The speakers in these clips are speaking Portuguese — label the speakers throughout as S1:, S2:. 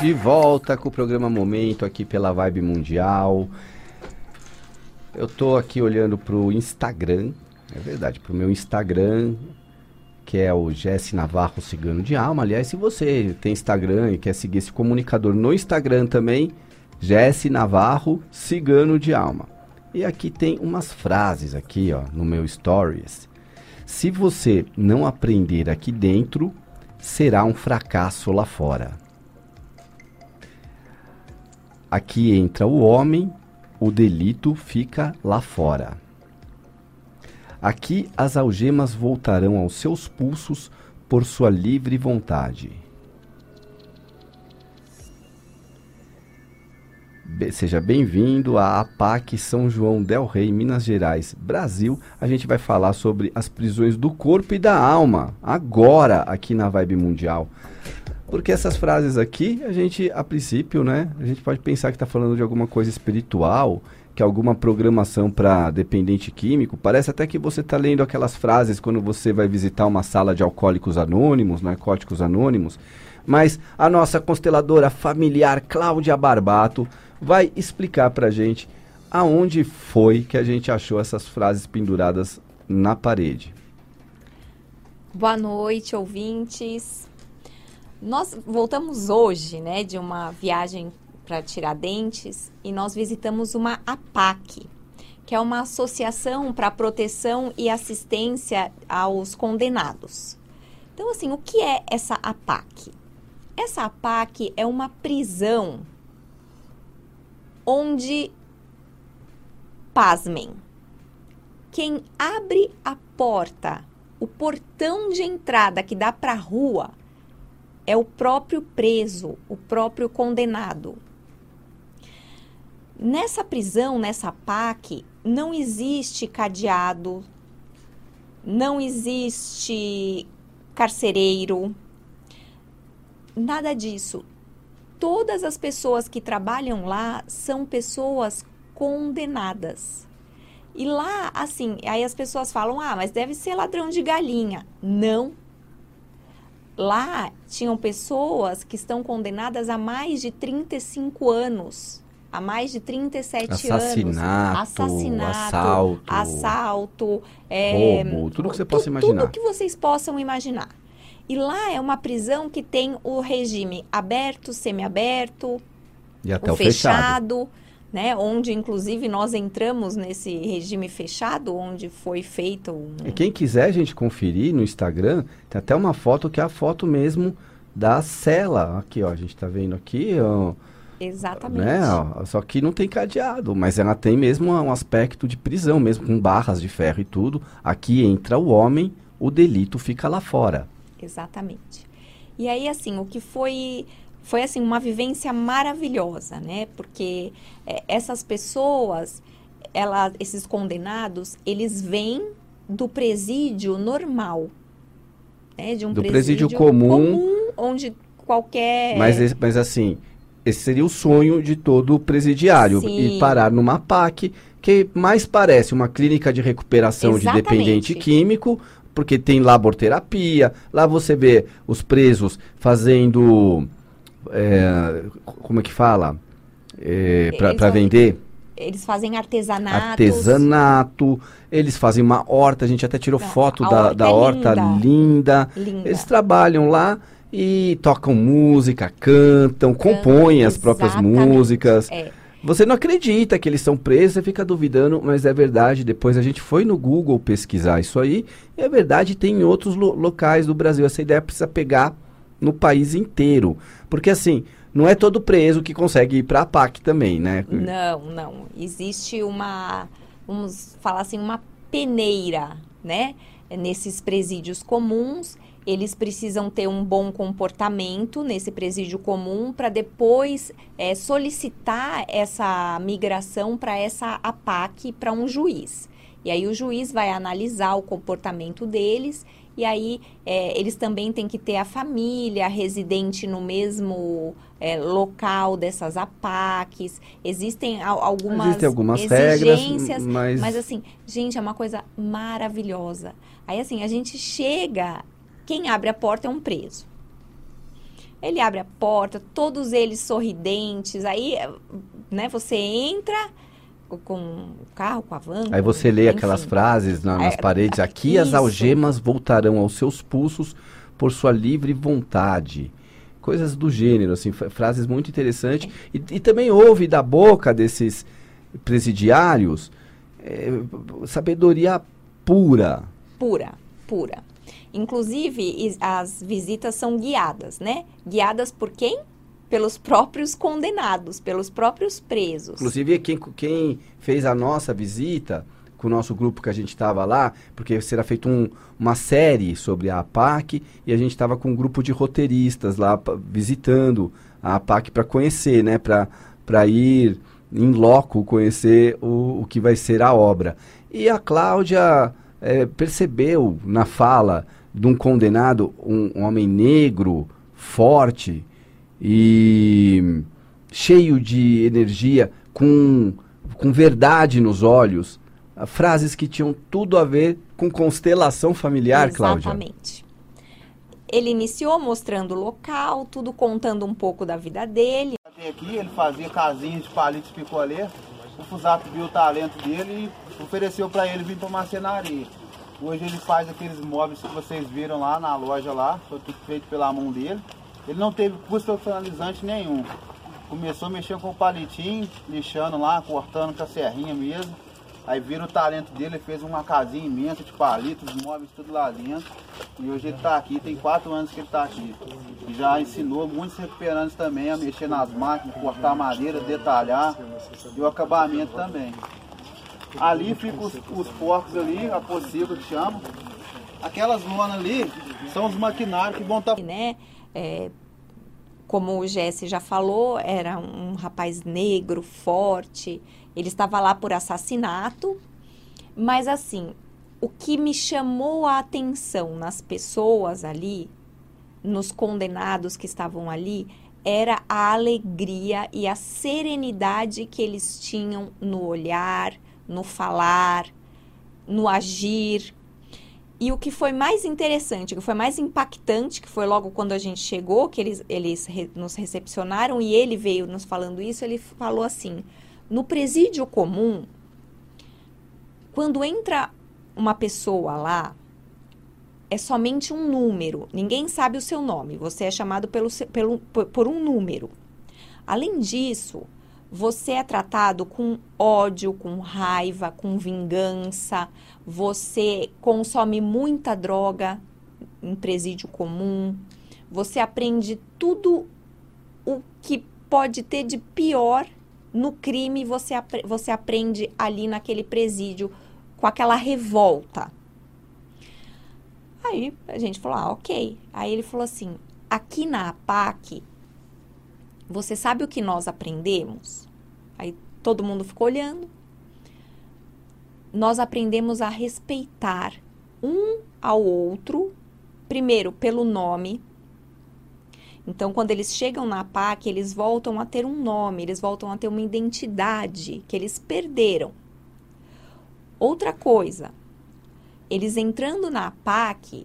S1: De volta com o programa Momento aqui pela Vibe Mundial. Eu tô aqui olhando pro Instagram, é verdade, pro meu Instagram, que é o Jesse Navarro Cigano de Alma. Aliás, se você tem Instagram e quer seguir esse comunicador no Instagram também, Jesse Navarro Cigano de Alma. E aqui tem umas frases aqui, ó, no meu stories. Se você não aprender aqui dentro, será um fracasso lá fora. Aqui entra o homem, o delito fica lá fora. Aqui as algemas voltarão aos seus pulsos por sua livre vontade. Be seja bem-vindo à APAC São João del Rei, Minas Gerais, Brasil. A gente vai falar sobre as prisões do corpo e da alma, agora aqui na Vibe Mundial. Porque essas frases aqui, a gente, a princípio, né, a gente pode pensar que está falando de alguma coisa espiritual, que é alguma programação para dependente químico. Parece até que você está lendo aquelas frases quando você vai visitar uma sala de alcoólicos anônimos, narcóticos anônimos. Mas a nossa consteladora familiar Cláudia Barbato vai explicar para a gente aonde foi que a gente achou essas frases penduradas na parede.
S2: Boa noite, ouvintes. Nós voltamos hoje, né, de uma viagem para Tiradentes e nós visitamos uma APAC, que é uma associação para proteção e assistência aos condenados. Então, assim, o que é essa APAC? Essa APAC é uma prisão onde, pasmem, quem abre a porta, o portão de entrada que dá para a rua, é o próprio preso, o próprio condenado. Nessa prisão, nessa PAC, não existe cadeado, não existe carcereiro, nada disso. Todas as pessoas que trabalham lá são pessoas condenadas. E lá, assim, aí as pessoas falam: ah, mas deve ser ladrão de galinha. Não. Lá tinham pessoas que estão condenadas a mais de 35 anos há mais de 37
S1: assassinato,
S2: anos. Assassinato, assalto, assalto
S1: é, roubo, tudo que você possa imaginar.
S2: Tudo que vocês possam imaginar. E lá é uma prisão que tem o regime aberto, semiaberto,
S1: e até o, o fechado. fechado,
S2: né? Onde inclusive nós entramos nesse regime fechado, onde foi feito. Um...
S1: E quem quiser a gente conferir no Instagram, tem até uma foto que é a foto mesmo da cela. Aqui, ó, a gente está vendo aqui, ó
S2: Exatamente.
S1: Né? Só que não tem cadeado, mas ela tem mesmo um aspecto de prisão, mesmo com barras de ferro e tudo. Aqui entra o homem, o delito fica lá fora.
S2: Exatamente. E aí, assim, o que foi foi assim uma vivência maravilhosa, né? Porque é, essas pessoas, ela, esses condenados, eles vêm do presídio normal, né? De um
S1: do presídio, presídio comum, comum,
S2: onde qualquer.
S1: Mas, mas assim, esse seria o sonho de todo presidiário. Sim. E parar numa PAC, que mais parece uma clínica de recuperação Exatamente. de dependente químico, porque tem laborterapia. Lá você vê os presos fazendo. É, como é que fala? É, para vender.
S2: Eles fazem artesanato.
S1: Artesanato. Eles fazem uma horta. A gente até tirou foto da, horta, da é horta linda. linda. linda. Eles trabalham lá e tocam música, cantam, compõem as próprias músicas. É. Você não acredita que eles são presos, você fica duvidando, mas é verdade. Depois a gente foi no Google pesquisar isso aí, e é verdade, tem em outros lo locais do Brasil. Essa ideia precisa pegar no país inteiro. Porque assim, não é todo preso que consegue ir para a PAC também, né?
S2: Não, não. Existe uma, vamos falar assim, uma peneira, né? Nesses presídios comuns eles precisam ter um bom comportamento nesse presídio comum para depois é, solicitar essa migração para essa APAC para um juiz. E aí o juiz vai analisar o comportamento deles e aí é, eles também têm que ter a família residente no mesmo é, local dessas APACs. Existem algumas,
S1: Existem algumas exigências, regras, mas...
S2: mas assim, gente, é uma coisa maravilhosa. Aí assim, a gente chega quem abre a porta é um preso. Ele abre a porta, todos eles sorridentes. Aí, né, você entra com o carro, com a van.
S1: Aí você lê enfim. aquelas frases na, nas é, paredes. Aqui isso. as algemas voltarão aos seus pulsos por sua livre vontade. Coisas do gênero, assim, frases muito interessantes. E, e também houve da boca desses presidiários é, sabedoria pura.
S2: Pura, pura. Inclusive, as visitas são guiadas, né? Guiadas por quem? Pelos próprios condenados, pelos próprios presos.
S1: Inclusive, quem, quem fez a nossa visita com o nosso grupo que a gente estava lá, porque será feita um, uma série sobre a APAC e a gente estava com um grupo de roteiristas lá visitando a APAC para conhecer, né? Para ir em loco conhecer o, o que vai ser a obra. E a Cláudia é, percebeu na fala de um condenado, um, um homem negro, forte e cheio de energia, com, com verdade nos olhos, frases que tinham tudo a ver com constelação familiar, Cláudia.
S2: Exatamente. Ele iniciou mostrando o local, tudo contando um pouco da vida dele.
S3: Aqui ele fazia casinhas de palitos picolé. O Fusato viu o talento dele e ofereceu para ele vir para marcenaria. Hoje ele faz aqueles móveis que vocês viram lá na loja lá, foi tudo feito pela mão dele. Ele não teve custo profissionalizante nenhum. Começou mexendo com o palitinho, lixando lá, cortando com a serrinha mesmo. Aí viram o talento dele, fez uma casinha imensa de palitos, móveis tudo lá dentro. E hoje ele está aqui, tem quatro anos que ele está aqui. Já ensinou muitos recuperantes também a mexer nas máquinas, cortar madeira, detalhar e o acabamento também. Ali ficam os, os porcos ali, a pocilga que chama. Aquelas lonas ali são os maquinários que vão estar... Tá...
S2: Né? É, como o Jesse já falou, era um rapaz negro, forte, ele estava lá por assassinato, mas assim, o que me chamou a atenção nas pessoas ali, nos condenados que estavam ali, era a alegria e a serenidade que eles tinham no olhar, no falar, no agir. E o que foi mais interessante, o que foi mais impactante, que foi logo quando a gente chegou, que eles, eles re, nos recepcionaram e ele veio nos falando isso, ele falou assim: no presídio comum, quando entra uma pessoa lá, é somente um número, ninguém sabe o seu nome, você é chamado pelo, pelo, por um número. Além disso, você é tratado com ódio, com raiva, com vingança, você consome muita droga em presídio comum, você aprende tudo o que pode ter de pior no crime você, você aprende ali naquele presídio com aquela revolta. Aí a gente falou, ah, ok. Aí ele falou assim: aqui na APAC, você sabe o que nós aprendemos? Aí todo mundo ficou olhando. Nós aprendemos a respeitar um ao outro, primeiro pelo nome, então, quando eles chegam na PAC, eles voltam a ter um nome, eles voltam a ter uma identidade que eles perderam. Outra coisa, eles entrando na PAC,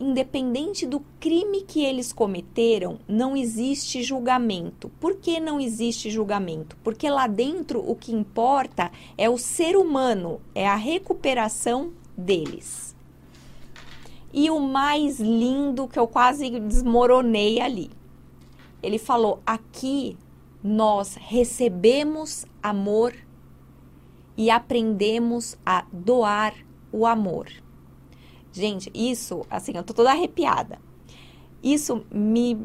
S2: independente do crime que eles cometeram, não existe julgamento. Por que não existe julgamento? Porque lá dentro o que importa é o ser humano, é a recuperação deles. E o mais lindo que eu quase desmoronei ali. Ele falou: aqui nós recebemos amor e aprendemos a doar o amor. Gente, isso, assim, eu tô toda arrepiada. Isso me.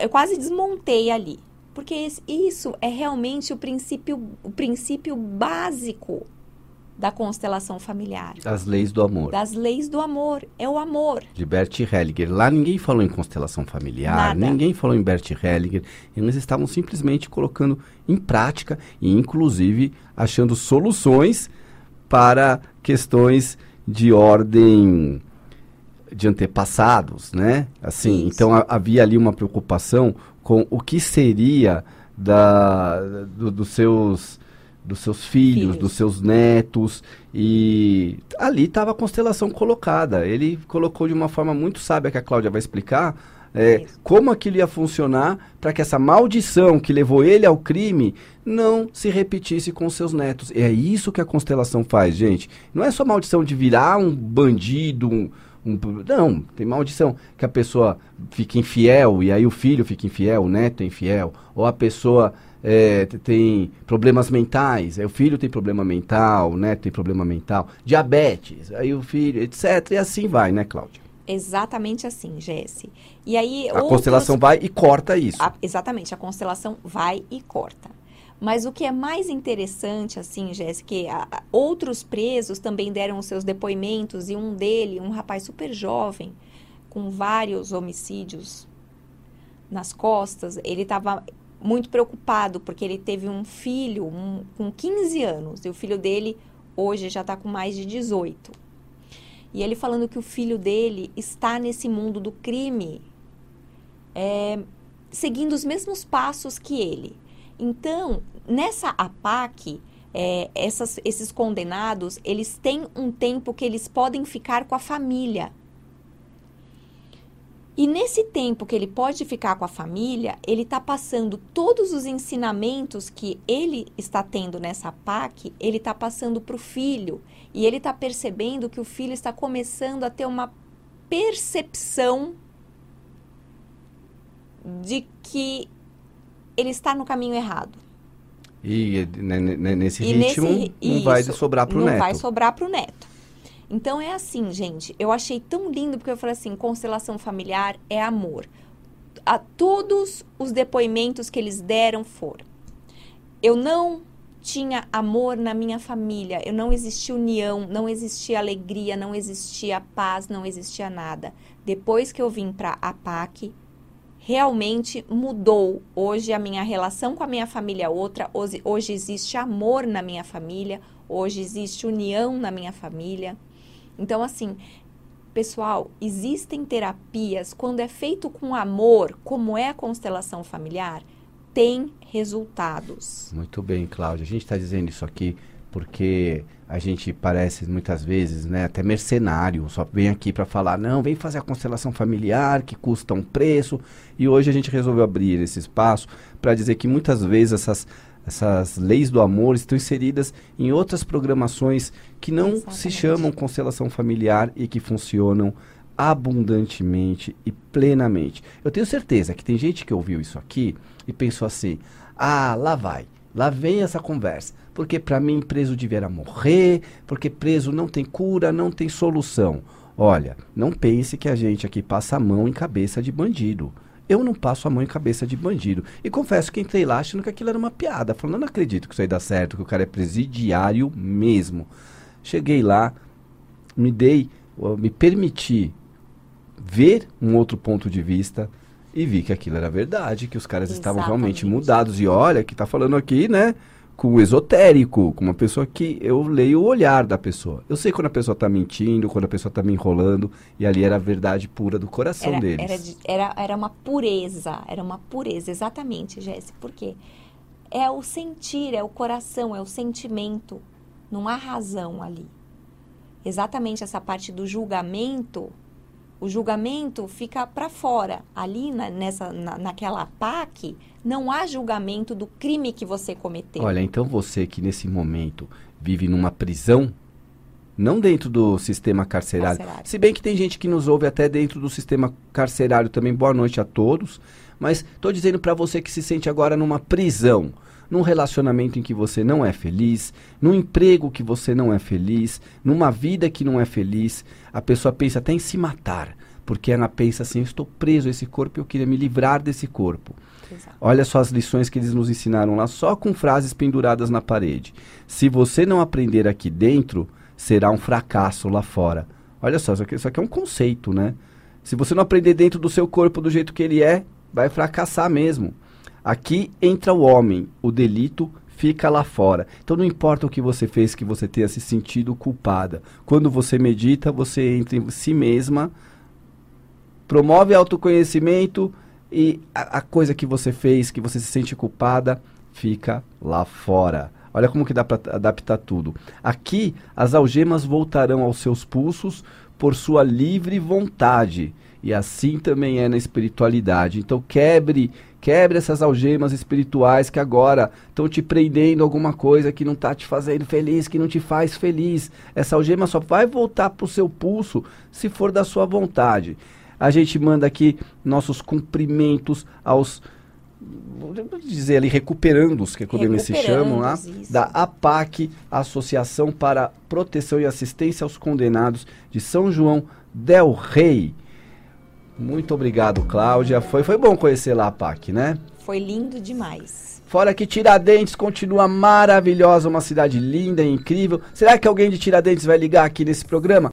S2: Eu quase desmontei ali. Porque isso é realmente o princípio, o princípio básico da constelação familiar.
S1: Das leis do amor.
S2: Das leis do amor. É o amor.
S1: De Bert Hellinger. Lá ninguém falou em constelação familiar, Nada. ninguém falou em Bert Hellinger. Eles estavam simplesmente colocando em prática e, inclusive, achando soluções para questões de ordem de antepassados, né? Assim, então a, havia ali uma preocupação com o que seria da, do, dos seus dos seus filhos, filhos, dos seus netos. E ali estava a constelação colocada. Ele colocou de uma forma muito sábia, que a Cláudia vai explicar, é, como aquilo ia funcionar para que essa maldição que levou ele ao crime não se repetisse com seus netos. É isso que a constelação faz, gente. Não é só maldição de virar um bandido, um, um, não, tem maldição que a pessoa fica infiel e aí o filho fica infiel, o neto é infiel, ou a pessoa é, tem problemas mentais, aí o filho tem problema mental, o neto tem problema mental, diabetes, aí o filho, etc. E assim vai, né, Cláudia?
S2: Exatamente assim, Jesse. E aí
S1: a outros... constelação vai e corta isso.
S2: A, exatamente, a constelação vai e corta. Mas o que é mais interessante, assim, Jéssica, a, outros presos também deram os seus depoimentos e um dele, um rapaz super jovem, com vários homicídios nas costas, ele estava muito preocupado porque ele teve um filho um, com 15 anos e o filho dele hoje já está com mais de 18. E ele falando que o filho dele está nesse mundo do crime, é, seguindo os mesmos passos que ele. Então, nessa APAC, é, essas, esses condenados, eles têm um tempo que eles podem ficar com a família. E nesse tempo que ele pode ficar com a família, ele está passando todos os ensinamentos que ele está tendo nessa PAC, ele está passando para o filho. E ele está percebendo que o filho está começando a ter uma percepção de que ele está no caminho errado.
S1: E né, né, nesse e ritmo nesse, não isso, vai sobrar para o neto.
S2: Não vai sobrar para o neto. Então é assim, gente. Eu achei tão lindo porque eu falei assim: constelação familiar é amor. A todos os depoimentos que eles deram foram. Eu não tinha amor na minha família, eu não existia união, não existia alegria, não existia paz, não existia nada. Depois que eu vim para a PAC, realmente mudou. Hoje a minha relação com a minha família é outra, hoje, hoje existe amor na minha família, hoje existe união na minha família. Então, assim, pessoal, existem terapias quando é feito com amor, como é a constelação familiar, tem resultados.
S1: Muito bem, Cláudia. A gente está dizendo isso aqui porque a gente parece muitas vezes, né, até mercenário, só vem aqui para falar, não, vem fazer a constelação familiar que custa um preço. E hoje a gente resolveu abrir esse espaço para dizer que muitas vezes essas essas leis do amor estão inseridas em outras programações que não Exatamente. se chamam constelação familiar e que funcionam abundantemente e plenamente. Eu tenho certeza que tem gente que ouviu isso aqui e pensou assim: "Ah, lá vai. Lá vem essa conversa. Porque para mim preso deveria morrer, porque preso não tem cura, não tem solução." Olha, não pense que a gente aqui passa a mão em cabeça de bandido. Eu não passo a mão em cabeça de bandido. E confesso que entrei lá achando que aquilo era uma piada. Falando, eu não acredito que isso aí dá certo, que o cara é presidiário mesmo. Cheguei lá, me dei, me permiti ver um outro ponto de vista e vi que aquilo era verdade, que os caras Exatamente. estavam realmente mudados. E olha, que tá falando aqui, né? Com o esotérico, com uma pessoa que eu leio o olhar da pessoa. Eu sei quando a pessoa está mentindo, quando a pessoa está me enrolando, e ali era a verdade pura do coração
S2: era,
S1: deles.
S2: Era, de, era, era uma pureza, era uma pureza, exatamente, Jéssica. Por quê? É o sentir, é o coração, é o sentimento. Não há razão ali. Exatamente essa parte do julgamento o julgamento fica para fora. Ali na, nessa, na, naquela PAC, não há julgamento do crime que você cometeu.
S1: Olha, então você que nesse momento vive numa prisão, não dentro do sistema carcerário. carcerário. Se bem que tem gente que nos ouve até dentro do sistema carcerário também. Boa noite a todos. Mas estou dizendo para você que se sente agora numa prisão num relacionamento em que você não é feliz, num emprego que você não é feliz, numa vida que não é feliz, a pessoa pensa até em se matar, porque ela pensa assim: eu estou preso a esse corpo e eu queria me livrar desse corpo. Exato. Olha só as lições que eles nos ensinaram lá, só com frases penduradas na parede. Se você não aprender aqui dentro, será um fracasso lá fora. Olha só, isso aqui, isso aqui é um conceito, né? Se você não aprender dentro do seu corpo do jeito que ele é, vai fracassar mesmo. Aqui entra o homem, o delito fica lá fora. Então não importa o que você fez que você tenha se sentido culpada. Quando você medita, você entra em si mesma, promove autoconhecimento e a, a coisa que você fez, que você se sente culpada, fica lá fora. Olha como que dá para adaptar tudo. Aqui as algemas voltarão aos seus pulsos por sua livre vontade E assim também é na espiritualidade. Então quebre, quebre essas algemas espirituais que agora estão te prendendo alguma coisa que não está te fazendo feliz, que não te faz feliz. Essa algema só vai voltar para o seu pulso se for da sua vontade. A gente manda aqui nossos cumprimentos aos vou dizer ali, recuperando-os, que é como eles se chamam lá, isso. da APAC, Associação para Proteção e Assistência aos Condenados de São João del Rei. Muito obrigado, Cláudia. Foi, foi bom conhecer lá a APAC, né?
S2: Foi lindo demais.
S1: Fora que Tiradentes continua maravilhosa, uma cidade linda e incrível. Será que alguém de Tiradentes vai ligar aqui nesse programa?